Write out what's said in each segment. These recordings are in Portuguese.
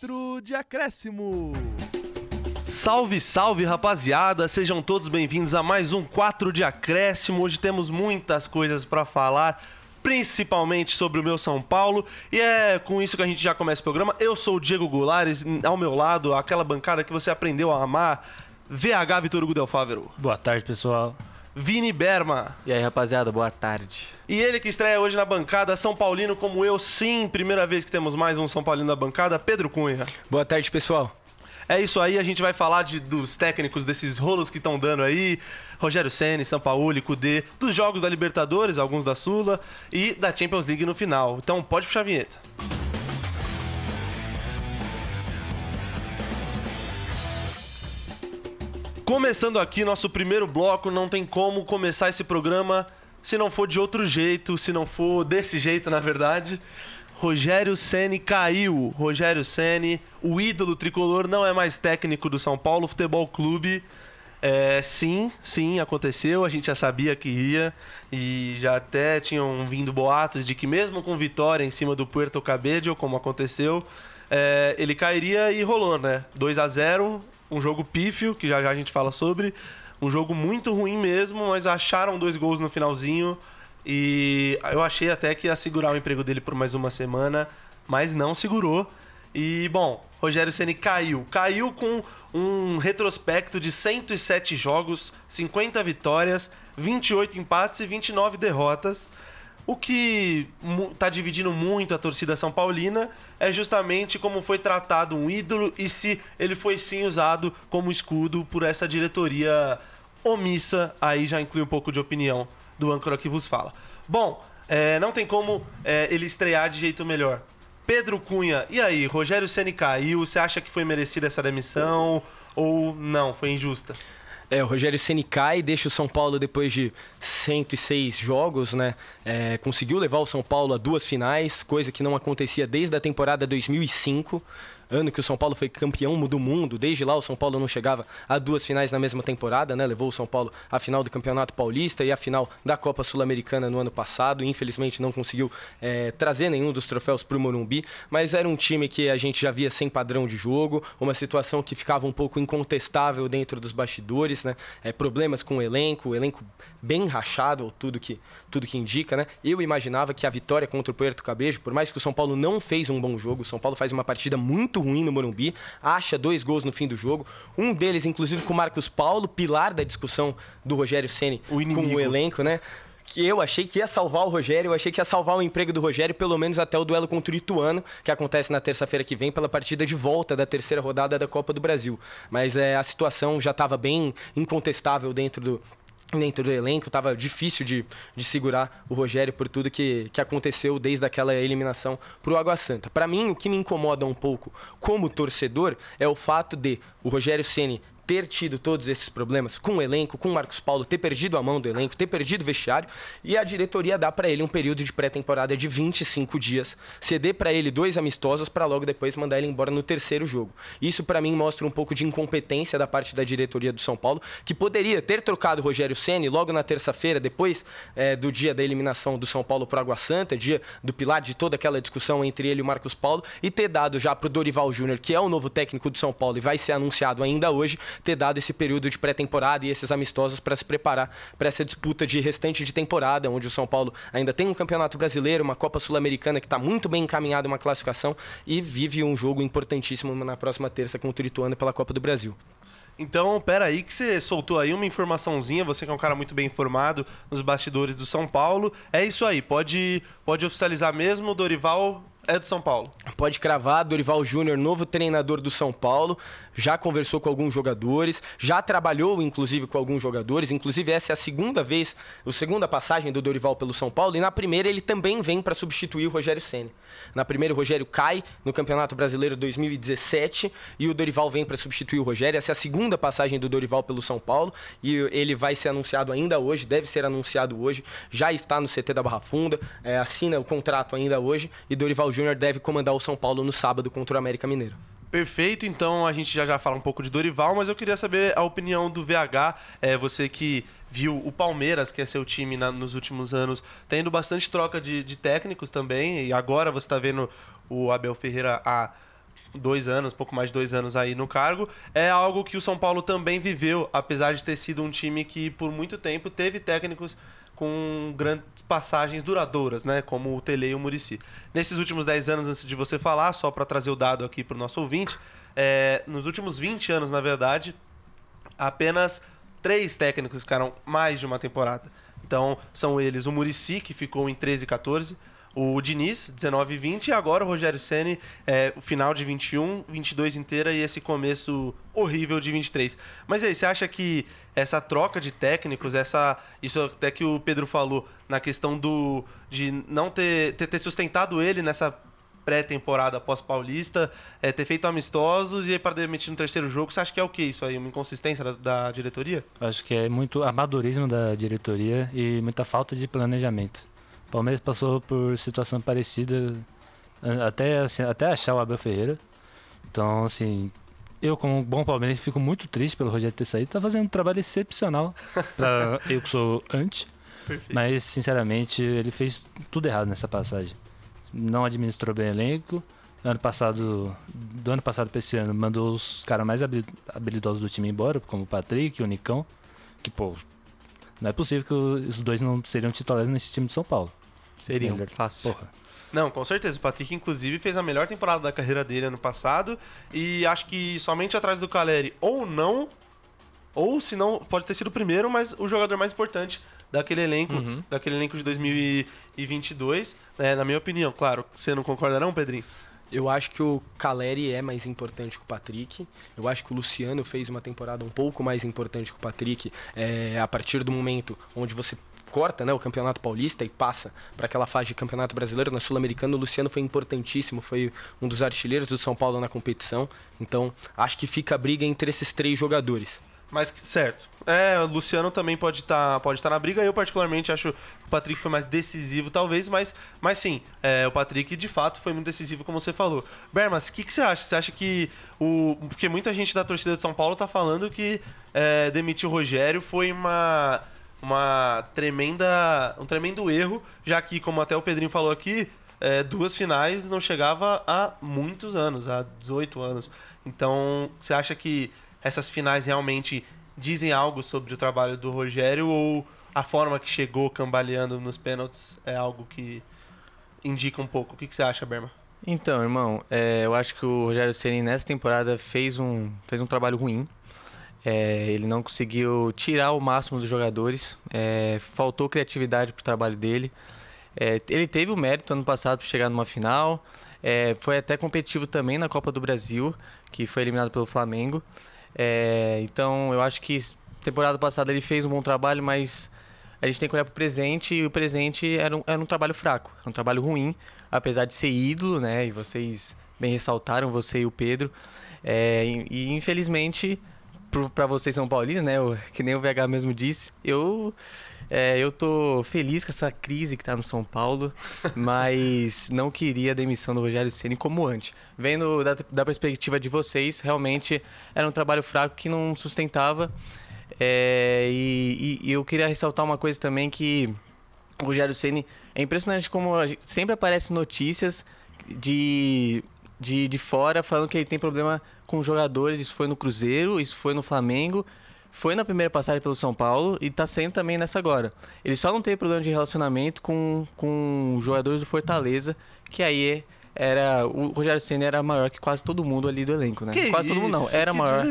4 de acréscimo. Salve, salve rapaziada, sejam todos bem-vindos a mais um 4 de acréscimo. Hoje temos muitas coisas para falar, principalmente sobre o meu São Paulo, e é com isso que a gente já começa o programa. Eu sou o Diego Goulares, ao meu lado, aquela bancada que você aprendeu a amar, VH Vitor Hugo Del Fávero. Boa tarde, pessoal. Vini Berma. E aí, rapaziada, boa tarde. E ele que estreia hoje na bancada, São Paulino como eu, sim, primeira vez que temos mais um São Paulino na bancada, Pedro Cunha. Boa tarde, pessoal. É isso aí, a gente vai falar de, dos técnicos, desses rolos que estão dando aí. Rogério Senni, São Paulo, Cudê, dos jogos da Libertadores, alguns da Sula e da Champions League no final. Então pode puxar a vinheta. Começando aqui nosso primeiro bloco, não tem como começar esse programa se não for de outro jeito, se não for desse jeito, na verdade. Rogério Ceni caiu. Rogério Ceni, o ídolo tricolor, não é mais técnico do São Paulo Futebol Clube. É, sim, sim, aconteceu. A gente já sabia que ia e já até tinham vindo boatos de que mesmo com vitória em cima do Puerto Cabello, como aconteceu, é, ele cairia e rolou, né? 2 a 0 um jogo pífio, que já já a gente fala sobre. Um jogo muito ruim mesmo, mas acharam dois gols no finalzinho. E eu achei até que ia segurar o emprego dele por mais uma semana, mas não segurou. E, bom, Rogério Ceni caiu. Caiu com um retrospecto de 107 jogos, 50 vitórias, 28 empates e 29 derrotas. O que está dividindo muito a torcida São Paulina é justamente como foi tratado um ídolo e se ele foi sim usado como escudo por essa diretoria omissa. Aí já inclui um pouco de opinião do âncora que vos fala. Bom, é, não tem como é, ele estrear de jeito melhor. Pedro Cunha, e aí? Rogério Ceni caiu? Você acha que foi merecida essa demissão ou não? Foi injusta? É, o Rogério Ceni cai, deixa o São Paulo depois de 106 jogos, né? É, conseguiu levar o São Paulo a duas finais, coisa que não acontecia desde a temporada 2005 ano que o São Paulo foi campeão do mundo. Desde lá o São Paulo não chegava a duas finais na mesma temporada, né? Levou o São Paulo à final do Campeonato Paulista e à final da Copa Sul-Americana no ano passado. Infelizmente não conseguiu é, trazer nenhum dos troféus para o Morumbi, mas era um time que a gente já via sem padrão de jogo, uma situação que ficava um pouco incontestável dentro dos bastidores, né? É, problemas com o elenco, o elenco bem rachado, tudo que tudo que indica, né? Eu imaginava que a vitória contra o Puerto Cabejo, por mais que o São Paulo não fez um bom jogo, o São Paulo faz uma partida muito ruim no Morumbi, acha dois gols no fim do jogo, um deles inclusive com o Marcos Paulo, pilar da discussão do Rogério Ceni com o elenco, né? que eu achei que ia salvar o Rogério, eu achei que ia salvar o emprego do Rogério, pelo menos até o duelo contra o Ituano, que acontece na terça-feira que vem, pela partida de volta da terceira rodada da Copa do Brasil. Mas é, a situação já estava bem incontestável dentro do, dentro do elenco, estava difícil de, de segurar o Rogério por tudo que, que aconteceu desde aquela eliminação para o Água Santa. Para mim, o que me incomoda um pouco como torcedor é o fato de o Rogério Ceni ter tido todos esses problemas com o elenco, com o Marcos Paulo, ter perdido a mão do elenco, ter perdido o vestiário, e a diretoria dá para ele um período de pré-temporada de 25 dias, ceder para ele dois amistosos para logo depois mandar ele embora no terceiro jogo. Isso para mim mostra um pouco de incompetência da parte da diretoria do São Paulo, que poderia ter trocado o Rogério Ceni logo na terça-feira, depois é, do dia da eliminação do São Paulo para Água Santa, dia do pilar de toda aquela discussão entre ele e o Marcos Paulo, e ter dado já para o Dorival Júnior, que é o novo técnico do São Paulo e vai ser anunciado ainda hoje, ter dado esse período de pré-temporada e esses amistosos para se preparar para essa disputa de restante de temporada, onde o São Paulo ainda tem um campeonato brasileiro, uma Copa Sul-Americana que está muito bem encaminhada, uma classificação e vive um jogo importantíssimo na próxima terça contra o Ituano pela Copa do Brasil. Então, pera aí que você soltou aí uma informaçãozinha, você que é um cara muito bem informado nos bastidores do São Paulo. É isso aí, pode, pode oficializar mesmo, Dorival é do São Paulo. Pode cravar, Dorival Júnior, novo treinador do São Paulo, já conversou com alguns jogadores, já trabalhou inclusive com alguns jogadores, inclusive essa é a segunda vez, a segunda passagem do Dorival pelo São Paulo, e na primeira ele também vem para substituir o Rogério Ceni. Na primeira o Rogério cai no Campeonato Brasileiro 2017 e o Dorival vem para substituir o Rogério. Essa é a segunda passagem do Dorival pelo São Paulo e ele vai ser anunciado ainda hoje, deve ser anunciado hoje, já está no CT da Barra Funda, é, assina o contrato ainda hoje e Dorival Júnior deve comandar o São Paulo no sábado contra o América Mineiro. Perfeito, então a gente já já fala um pouco de Dorival, mas eu queria saber a opinião do VH, é, você que viu o Palmeiras, que é seu time na, nos últimos anos, tendo bastante troca de, de técnicos também, e agora você está vendo o Abel Ferreira há dois anos, pouco mais de dois anos aí no cargo, é algo que o São Paulo também viveu, apesar de ter sido um time que por muito tempo teve técnicos com grandes passagens duradouras, né? Como o Tele e o Murici. Nesses últimos 10 anos, antes de você falar, só para trazer o dado aqui para o nosso ouvinte, é, nos últimos 20 anos, na verdade, apenas três técnicos ficaram mais de uma temporada. Então, são eles o Murici, que ficou em 13 e 14, o Diniz, 19 e 20, e agora o Rogério Ceni é, o final de 21, 22 inteira e esse começo horrível de 23. Mas aí, você acha que essa troca de técnicos, essa isso até que o Pedro falou na questão do de não ter, ter, ter sustentado ele nessa pré-temporada pós-paulista, é, ter feito amistosos e aí para demitir no terceiro jogo, você acha que é o que isso aí? Uma inconsistência da, da diretoria? Acho que é muito amadorismo da diretoria e muita falta de planejamento. O Palmeiras passou por situação parecida até, assim, até achar o Abel Ferreira. Então, assim, eu, como bom palmeirense, fico muito triste pelo Rogério ter saído. Tá fazendo um trabalho excepcional para eu que sou anti. Perfeito. Mas, sinceramente, ele fez tudo errado nessa passagem. Não administrou bem o elenco. Ano passado, do ano passado para esse ano, mandou os caras mais habilidosos do time embora, como o Patrick, o Nicão. Que, pô, não é possível que os dois não seriam titulares nesse time de São Paulo. Seriam, fácil. Porra. Não, com certeza. O Patrick, inclusive, fez a melhor temporada da carreira dele ano passado. E acho que somente atrás do Caleri, ou não, ou se não, pode ter sido o primeiro, mas o jogador mais importante daquele elenco, uhum. daquele elenco de 2022, né, na minha opinião. Claro, você não concorda não, Pedrinho? Eu acho que o Caleri é mais importante que o Patrick. Eu acho que o Luciano fez uma temporada um pouco mais importante que o Patrick. É, a partir do momento onde você corta né, o Campeonato Paulista e passa para aquela fase de Campeonato Brasileiro na Sul-Americana, o Luciano foi importantíssimo, foi um dos artilheiros do São Paulo na competição. Então, acho que fica a briga entre esses três jogadores. Mas, certo. É, o Luciano também pode estar tá, pode tá na briga. Eu, particularmente, acho que o Patrick foi mais decisivo, talvez, mas, mas sim, é, o Patrick, de fato, foi muito decisivo, como você falou. Bermas, o que, que você acha? Você acha que o. Porque muita gente da torcida de São Paulo tá falando que é, demitir o Rogério foi uma uma tremenda, um tremendo erro, já que, como até o Pedrinho falou aqui, é, duas finais não chegava há muitos anos, há 18 anos. Então, você acha que essas finais realmente dizem algo sobre o trabalho do Rogério ou a forma que chegou cambaleando nos pênaltis é algo que indica um pouco? O que, que você acha, Berma? Então, irmão, é, eu acho que o Rogério Ceni nessa temporada fez um, fez um trabalho ruim. É, ele não conseguiu tirar o máximo dos jogadores, é, faltou criatividade para o trabalho dele. É, ele teve o mérito ano passado para chegar numa final, é, foi até competitivo também na Copa do Brasil, que foi eliminado pelo Flamengo. É, então eu acho que temporada passada ele fez um bom trabalho, mas a gente tem que olhar para o presente e o presente era um, era um trabalho fraco, um trabalho ruim, apesar de ser ídolo, né? E vocês bem ressaltaram, você e o Pedro. É, e, e infelizmente para vocês São Paulinos, né? Eu, que nem o VH mesmo disse, eu é, eu tô feliz com essa crise que tá no São Paulo, mas não queria a demissão do Rogério Ceni como antes. Vendo da, da, perspectiva de vocês, realmente era um trabalho fraco que não sustentava. É, e, e, eu queria ressaltar uma coisa também que o Rogério Ceni é impressionante como sempre aparecem notícias de, de, de fora falando que ele tem problema com jogadores, isso foi no Cruzeiro, isso foi no Flamengo, foi na primeira passagem pelo São Paulo e está sendo também nessa agora. Ele só não teve problema de relacionamento com, com jogadores do Fortaleza, que aí era o Rogério Senna era maior que quase todo mundo ali do elenco, né? Que quase isso? todo mundo não, era que maior.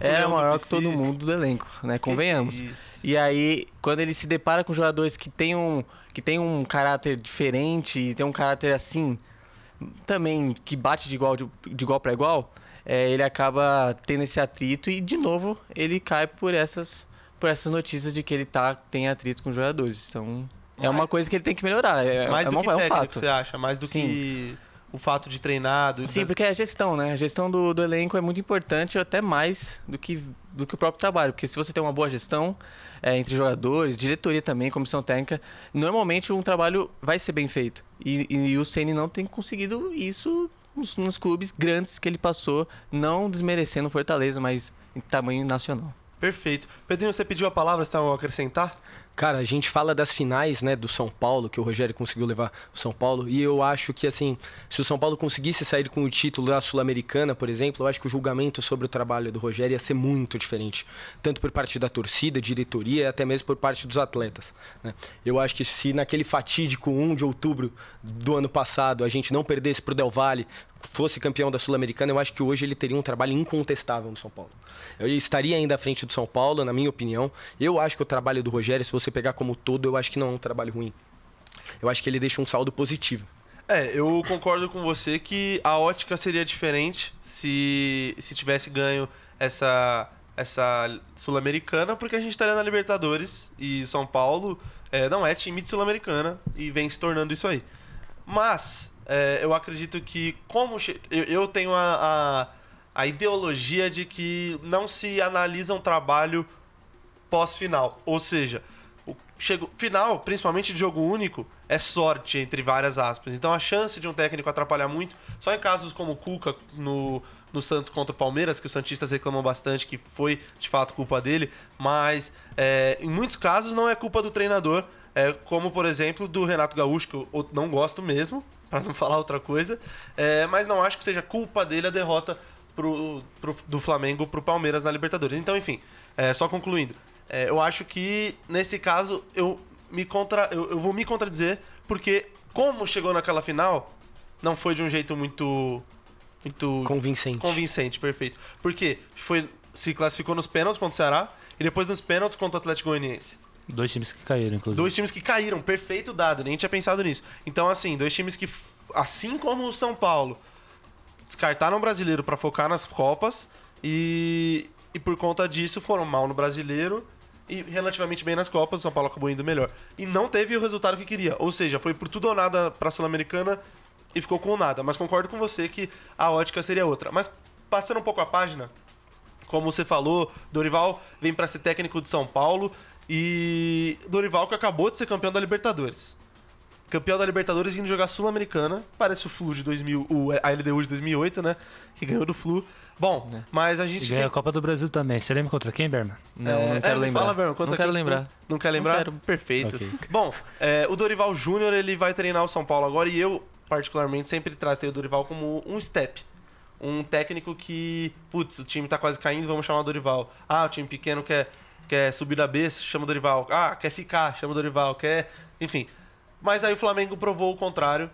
Era maior que todo mundo do elenco, né? Convenhamos. E aí, quando ele se depara com jogadores que tem um que tem um caráter diferente, e tem um caráter assim, também que bate de igual de, de igual para igual, é, ele acaba tendo esse atrito e, de novo, ele cai por essas, por essas notícias de que ele tá, tem atrito com os jogadores. Então, é uma coisa que ele tem que melhorar. É, mais é do uma, que é um técnico, fato. você acha? Mais do Sim. que o fato de treinado. Sim, porque é a gestão, né? A gestão do, do elenco é muito importante, até mais do que, do que o próprio trabalho. Porque se você tem uma boa gestão é, entre jogadores, diretoria também, comissão técnica, normalmente um trabalho vai ser bem feito. E, e, e o Ceni não tem conseguido isso nos, nos, clubes grandes que ele passou, não desmerecendo Fortaleza, mas em tamanho nacional. Perfeito. Pedrinho, você pediu a palavra, você está a acrescentar? Cara, a gente fala das finais, né, do São Paulo, que o Rogério conseguiu levar o São Paulo, e eu acho que, assim, se o São Paulo conseguisse sair com o título da Sul-Americana, por exemplo, eu acho que o julgamento sobre o trabalho do Rogério ia ser muito diferente. Tanto por parte da torcida, diretoria até mesmo por parte dos atletas. Né? Eu acho que se naquele fatídico 1 de outubro do ano passado a gente não perdesse pro Del Valle, fosse campeão da Sul-Americana, eu acho que hoje ele teria um trabalho incontestável no São Paulo. Ele estaria ainda à frente do São Paulo, na minha opinião. Eu acho que o trabalho do Rogério, se você pegar como todo, eu acho que não é um trabalho ruim. Eu acho que ele deixa um saldo positivo. É, eu concordo com você que a ótica seria diferente se, se tivesse ganho essa, essa Sul-Americana, porque a gente estaria na Libertadores e São Paulo é, não é time de Sul-Americana e vem se tornando isso aí. Mas é, eu acredito que, como eu, eu tenho a, a, a ideologia de que não se analisa um trabalho pós-final. Ou seja, o chego, final, principalmente de jogo único, é sorte, entre várias aspas. Então a chance de um técnico atrapalhar muito, só em casos como o Cuca no, no Santos contra o Palmeiras, que os Santistas reclamam bastante que foi de fato culpa dele, mas é, em muitos casos não é culpa do treinador, é, como por exemplo do Renato Gaúcho, que eu não gosto mesmo, para não falar outra coisa, é, mas não acho que seja culpa dele a derrota pro, pro, do Flamengo pro Palmeiras na Libertadores. Então, enfim, é, só concluindo, é, eu acho que nesse caso eu me contra, eu, eu, vou me contradizer porque como chegou naquela final não foi de um jeito muito muito convincente. Convincente, perfeito. Porque foi se classificou nos pênaltis contra o Ceará e depois nos pênaltis contra o Atlético Goianiense. Dois times que caíram, inclusive. Dois times que caíram, perfeito dado, nem tinha pensado nisso. Então, assim, dois times que, assim como o São Paulo, descartaram o brasileiro para focar nas Copas e, e por conta disso foram mal no brasileiro e relativamente bem nas Copas, o São Paulo acabou indo melhor. E não teve o resultado que queria. Ou seja, foi por tudo ou nada pra Sul-Americana e ficou com nada. Mas concordo com você que a ótica seria outra. Mas passando um pouco a página, como você falou, Dorival vem para ser técnico de São Paulo e Dorival que acabou de ser campeão da Libertadores. Campeão da Libertadores vindo jogar Sul-Americana. Parece o Flu de 2000, o, a LDU de 2008, né? Que ganhou do Flu. Bom, é. mas a gente. E ganhou tem... a Copa do Brasil também. Você lembra contra quem, Berman? Não, é, não quero é, lembrar. Fala, Berman, não quero lembrar. Não quer lembrar? Não quero. Perfeito. Okay. Bom, é, o Dorival Júnior ele vai treinar o São Paulo agora e eu, particularmente, sempre tratei o Dorival como um step. Um técnico que, putz, o time tá quase caindo, vamos chamar o Dorival. Ah, o time pequeno quer, quer subir da B, chama o Dorival. Ah, quer ficar, chama o Dorival. Quer. Enfim. Mas aí o Flamengo provou o contrário.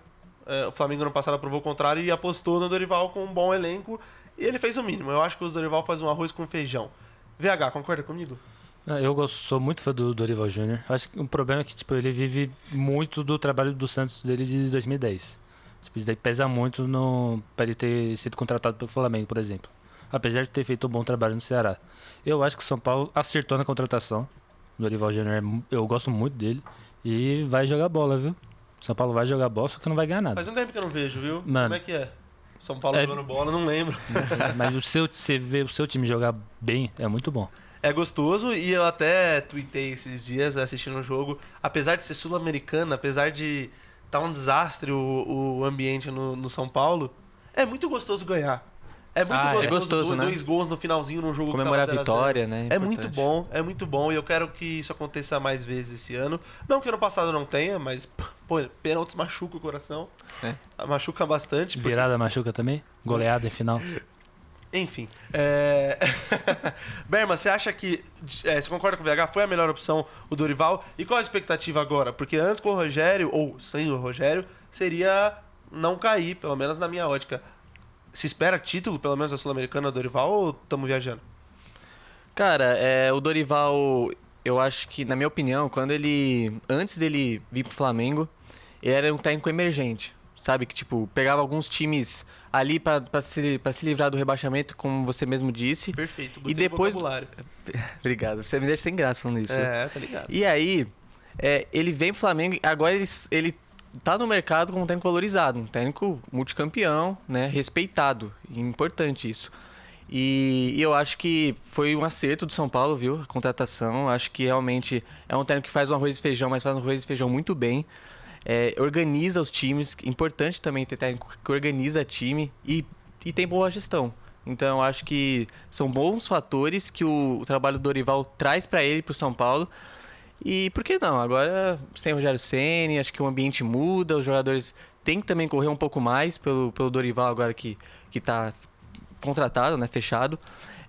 É, o Flamengo no passado provou o contrário e apostou no Dorival com um bom elenco e ele fez o mínimo. Eu acho que o Dorival faz um arroz com feijão. VH, concorda comigo? Ah, eu gosto, sou muito fã do Dorival Júnior. Acho que o problema é que tipo, ele vive muito do trabalho do Santos dele de 2010. Tipo, isso daí pesa muito no, para ele ter sido contratado pelo Flamengo, por exemplo. Apesar de ter feito um bom trabalho no Ceará. Eu acho que o São Paulo acertou na contratação. Dorival Júnior, é eu gosto muito dele. E vai jogar bola, viu? São Paulo vai jogar bola, só que não vai ganhar nada. Faz um tempo que eu não vejo, viu? Mano, Como é que é? São Paulo é... jogando bola, não lembro. Mas o seu, você ver o seu time jogar bem é muito bom. É gostoso e eu até tuitei esses dias assistindo o jogo. Apesar de ser sul-americana, apesar de estar tá um desastre o, o ambiente no, no São Paulo, é muito gostoso ganhar. É muito ah, gostoso, é gostoso né? dois gols no finalzinho no jogo Comemorar a vitória, né? É, é muito bom, é muito bom e eu quero que isso aconteça mais vezes esse ano. Não que ano passado não tenha, mas pô, pênaltis machuca o coração. É. Machuca bastante. Porque... Virada machuca também? Goleada em final. Enfim. É... Berma, você acha que. É, você concorda com o VH? Foi a melhor opção o Dorival? E qual a expectativa agora? Porque antes com o Rogério, ou sem o Rogério, seria não cair, pelo menos na minha ótica. Se espera título, pelo menos da Sul-Americana Dorival, ou estamos viajando? Cara, é, o Dorival, eu acho que, na minha opinião, quando ele. Antes dele vir pro Flamengo, ele era um técnico emergente. Sabe? Que, tipo, pegava alguns times ali para se, se livrar do rebaixamento, como você mesmo disse. Perfeito, e depois Obrigado. Você me deixa sem graça falando isso. É, tá ligado. E aí, é, ele vem pro Flamengo, agora ele, ele tá no mercado como um técnico valorizado, um técnico multicampeão, né? Respeitado. Importante isso. E, e, eu acho que foi um acerto do São Paulo, viu? A contratação. Acho que realmente é um técnico que faz um arroz e feijão, mas faz um arroz e feijão muito bem. É, organiza os times. Importante também ter técnico que organiza time e, e tem boa gestão. Então acho que são bons fatores que o, o trabalho do Dorival traz para ele, para o São Paulo. E por que não? Agora sem Rogério Ceni, acho que o ambiente muda, os jogadores têm que também correr um pouco mais pelo, pelo Dorival agora que que está contratado, né, fechado.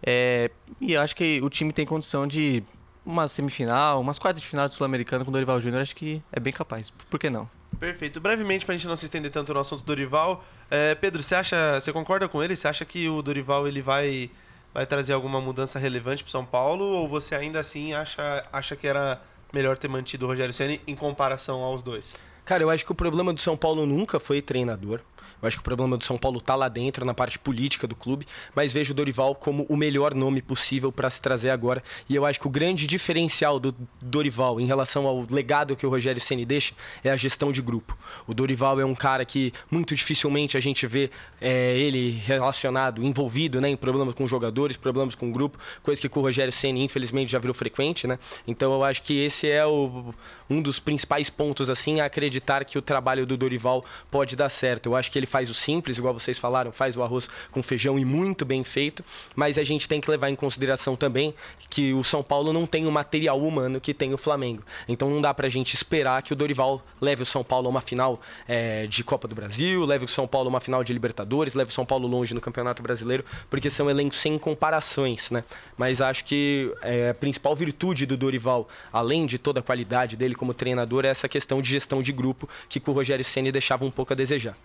É, e acho que o time tem condição de uma semifinal, umas quartas de final do Sul-Americano com o Dorival Júnior, acho que é bem capaz. Por que não? Perfeito. Brevemente, pra gente não se estender tanto no assunto do Dorival, é, Pedro, você acha, você concorda com ele? Você acha que o Dorival ele vai, vai trazer alguma mudança relevante pro São Paulo? Ou você ainda assim acha, acha que era melhor ter mantido o Rogério Ceni em comparação aos dois? Cara, eu acho que o problema do São Paulo nunca foi treinador. Eu acho que o problema do São Paulo tá lá dentro, na parte política do clube, mas vejo o Dorival como o melhor nome possível para se trazer agora. E eu acho que o grande diferencial do Dorival em relação ao legado que o Rogério Ceni deixa é a gestão de grupo. O Dorival é um cara que muito dificilmente a gente vê é, ele relacionado, envolvido né, em problemas com jogadores, problemas com o grupo, coisa que com o Rogério Ceni infelizmente já virou frequente, né? Então eu acho que esse é o, um dos principais pontos assim, a acreditar que o trabalho do Dorival pode dar certo. Eu acho que ele faz o simples, igual vocês falaram, faz o arroz com feijão e muito bem feito, mas a gente tem que levar em consideração também que o São Paulo não tem o material humano que tem o Flamengo. Então não dá pra gente esperar que o Dorival leve o São Paulo a uma final é, de Copa do Brasil, leve o São Paulo a uma final de Libertadores, leve o São Paulo longe no Campeonato Brasileiro, porque são elencos sem comparações, né? Mas acho que é, a principal virtude do Dorival, além de toda a qualidade dele como treinador, é essa questão de gestão de grupo que com o Rogério Ceni deixava um pouco a desejar.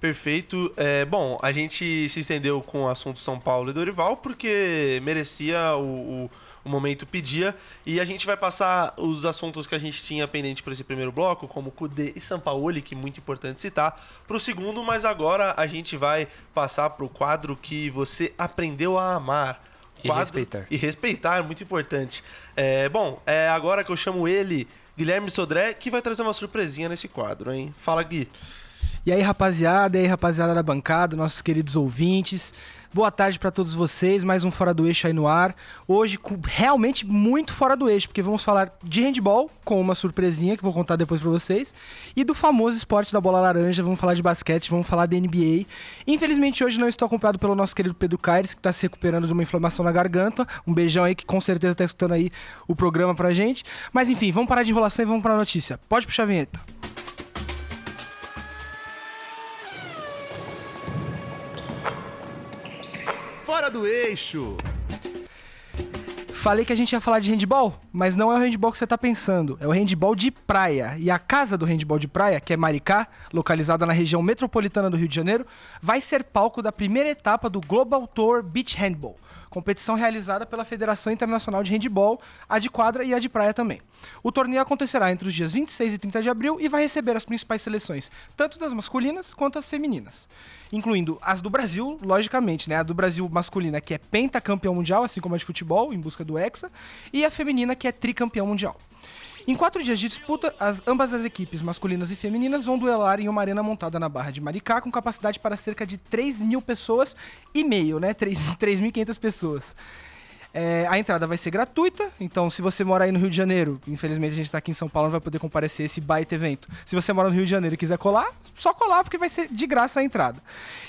Perfeito. É, bom, a gente se estendeu com o assunto São Paulo e Dorival porque merecia o, o, o momento pedia. E a gente vai passar os assuntos que a gente tinha pendente para esse primeiro bloco, como Kudê e Sampaoli, que é muito importante citar, para o segundo, mas agora a gente vai passar para o quadro que você aprendeu a amar. E Quadro- respeitar. E respeitar, é muito importante. É, bom, é agora que eu chamo ele, Guilherme Sodré, que vai trazer uma surpresinha nesse quadro, hein? Fala, Gui. E aí, rapaziada, e aí, rapaziada da bancada, nossos queridos ouvintes. Boa tarde pra todos vocês, mais um Fora do Eixo aí no ar. Hoje, realmente muito fora do eixo, porque vamos falar de handball, com uma surpresinha que vou contar depois pra vocês, e do famoso esporte da bola laranja, vamos falar de basquete, vamos falar da NBA. Infelizmente, hoje não estou acompanhado pelo nosso querido Pedro Caires, que tá se recuperando de uma inflamação na garganta. Um beijão aí, que com certeza tá escutando aí o programa pra gente. Mas enfim, vamos parar de enrolação e vamos pra notícia. Pode puxar a vinheta. Do eixo. Falei que a gente ia falar de handball, mas não é o handball que você tá pensando. É o handball de praia. E a casa do handball de praia, que é Maricá, localizada na região metropolitana do Rio de Janeiro, vai ser palco da primeira etapa do Global Tour Beach Handball. Competição realizada pela Federação Internacional de Handball, a de quadra e a de praia também. O torneio acontecerá entre os dias 26 e 30 de abril e vai receber as principais seleções, tanto das masculinas quanto as femininas. Incluindo as do Brasil, logicamente, né? A do Brasil masculina, que é pentacampeão mundial, assim como a de futebol, em busca do Hexa, e a feminina, que é tricampeão mundial. Em quatro dias de disputa, as, ambas as equipes, masculinas e femininas, vão duelar em uma arena montada na Barra de Maricá, com capacidade para cerca de 3 mil pessoas e meio, né? 3 3.500 pessoas. É, a entrada vai ser gratuita, então se você mora aí no Rio de Janeiro, infelizmente a gente tá aqui em São Paulo, não vai poder comparecer a esse baita evento. Se você mora no Rio de Janeiro e quiser colar, só colar, porque vai ser de graça a entrada.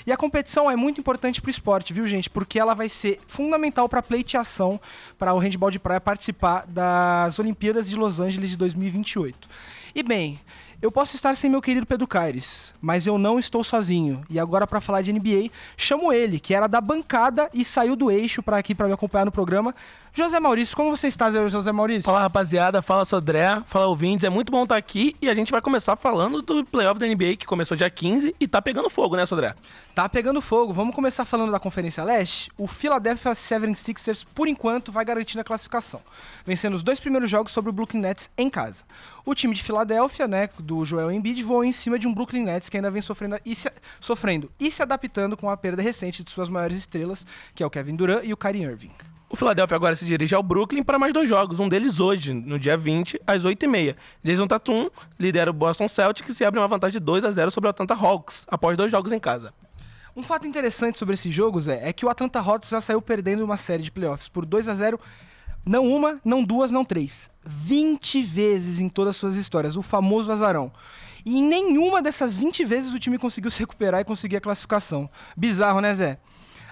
E a competição é muito importante pro esporte, viu, gente? Porque ela vai ser fundamental para pleiteação para o handball de praia participar das Olimpíadas de Los Angeles de 2028. E bem, eu posso estar sem meu querido Pedro Caires, mas eu não estou sozinho. E agora para falar de NBA, chamo ele, que era da bancada e saiu do eixo para aqui para me acompanhar no programa. José Maurício, como você está, José Maurício? Fala rapaziada, fala Sodré, fala ouvintes, é muito bom estar aqui e a gente vai começar falando do playoff da NBA que começou dia 15 e tá pegando fogo, né, Sodré? Tá pegando fogo. Vamos começar falando da Conferência Leste. O Philadelphia 76ers, por enquanto, vai garantir a classificação, vencendo os dois primeiros jogos sobre o Brooklyn Nets em casa. O time de Filadélfia, né, do Joel Embiid, voou em cima de um Brooklyn Nets que ainda vem sofrendo e, se, sofrendo e se adaptando com a perda recente de suas maiores estrelas, que é o Kevin Durant e o Kyrie Irving. O Philadelphia agora se dirige ao Brooklyn para mais dois jogos, um deles hoje, no dia 20, às 8h30. Jason Tatum lidera o Boston Celtics e abre uma vantagem de 2 a 0 sobre o Atlanta Hawks, após dois jogos em casa. Um fato interessante sobre esses jogos é, é que o Atlanta Hawks já saiu perdendo uma série de playoffs por 2 a 0 não uma, não duas, não três. 20 vezes em todas as suas histórias, o famoso azarão. E em nenhuma dessas 20 vezes o time conseguiu se recuperar e conseguir a classificação. Bizarro, né, Zé?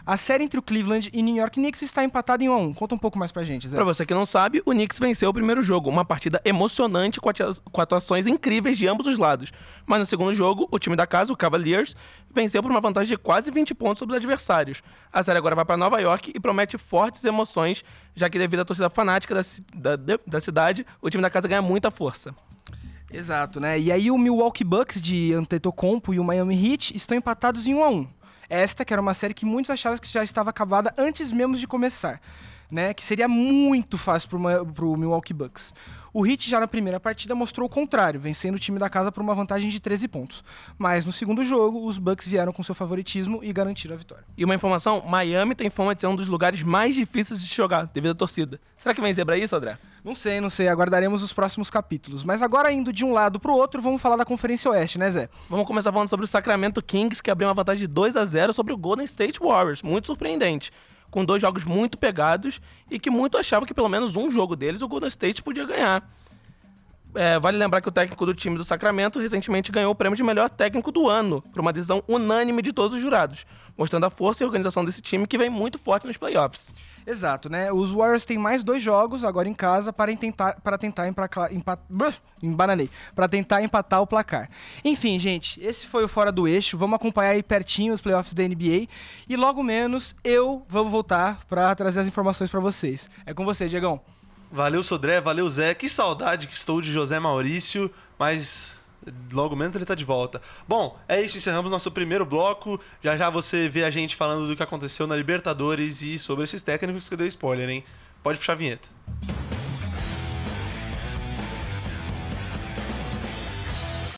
A série entre o Cleveland e New York Knicks está empatada em 1 a 1. Conta um pouco mais pra gente, Zé. Pra você que não sabe, o Knicks venceu o primeiro jogo, uma partida emocionante com atua- com atuações incríveis de ambos os lados. Mas no segundo jogo, o time da casa, o Cavaliers, venceu por uma vantagem de quase 20 pontos sobre os adversários. A série agora vai para Nova York e promete fortes emoções, já que devido à torcida fanática da, da- da cidade, o time da casa ganha muita força. Exato, né? E aí o Milwaukee Bucks de Antetokounmpo e o Miami Heat estão empatados em 1 a 1. Esta que era uma série que muitos achavam que já estava acabada antes mesmo de começar, né? Que seria muito fácil pro, Ma- pro Milwaukee Bucks. O Heat já na primeira partida mostrou o contrário, vencendo o time da casa por uma vantagem de 13 pontos. Mas no segundo jogo, os Bucks vieram com seu favoritismo e garantiram a vitória. E uma informação, Miami tem fama de ser um dos lugares mais difíceis de jogar, devido à torcida. Será que vem zebra isso, André? Não sei, não sei, aguardaremos os próximos capítulos. Mas agora indo de um lado pro outro, vamos falar da Conferência Oeste, né, Zé? Vamos começar falando sobre o Sacramento Kings, que abriu uma vantagem de 2 a 0 sobre o Golden State Warriors. Muito surpreendente. Com dois jogos muito pegados e que muito achava que pelo menos um jogo deles o Golden State podia ganhar. É, vale lembrar que o técnico do time do Sacramento recentemente ganhou o prêmio de melhor técnico do ano, por uma decisão unânime de todos os jurados, mostrando a força e organização desse time que vem muito forte nos playoffs. Exato, né? Os Warriors têm mais dois jogos agora em casa para tentar, para tentar emplacar, empa, brr, embananei, para tentar empatar o placar. Enfim, gente, esse foi o Fora do Eixo. Vamos acompanhar aí pertinho os playoffs da NBA e logo menos eu vou voltar para trazer as informações para vocês. É com você, Diegão. Valeu, Sodré, valeu, Zé. Que saudade que estou de José Maurício, mas logo menos ele tá de volta. Bom, é isso, encerramos nosso primeiro bloco. Já já você vê a gente falando do que aconteceu na Libertadores e sobre esses técnicos que eu dei spoiler, hein? Pode puxar a vinheta.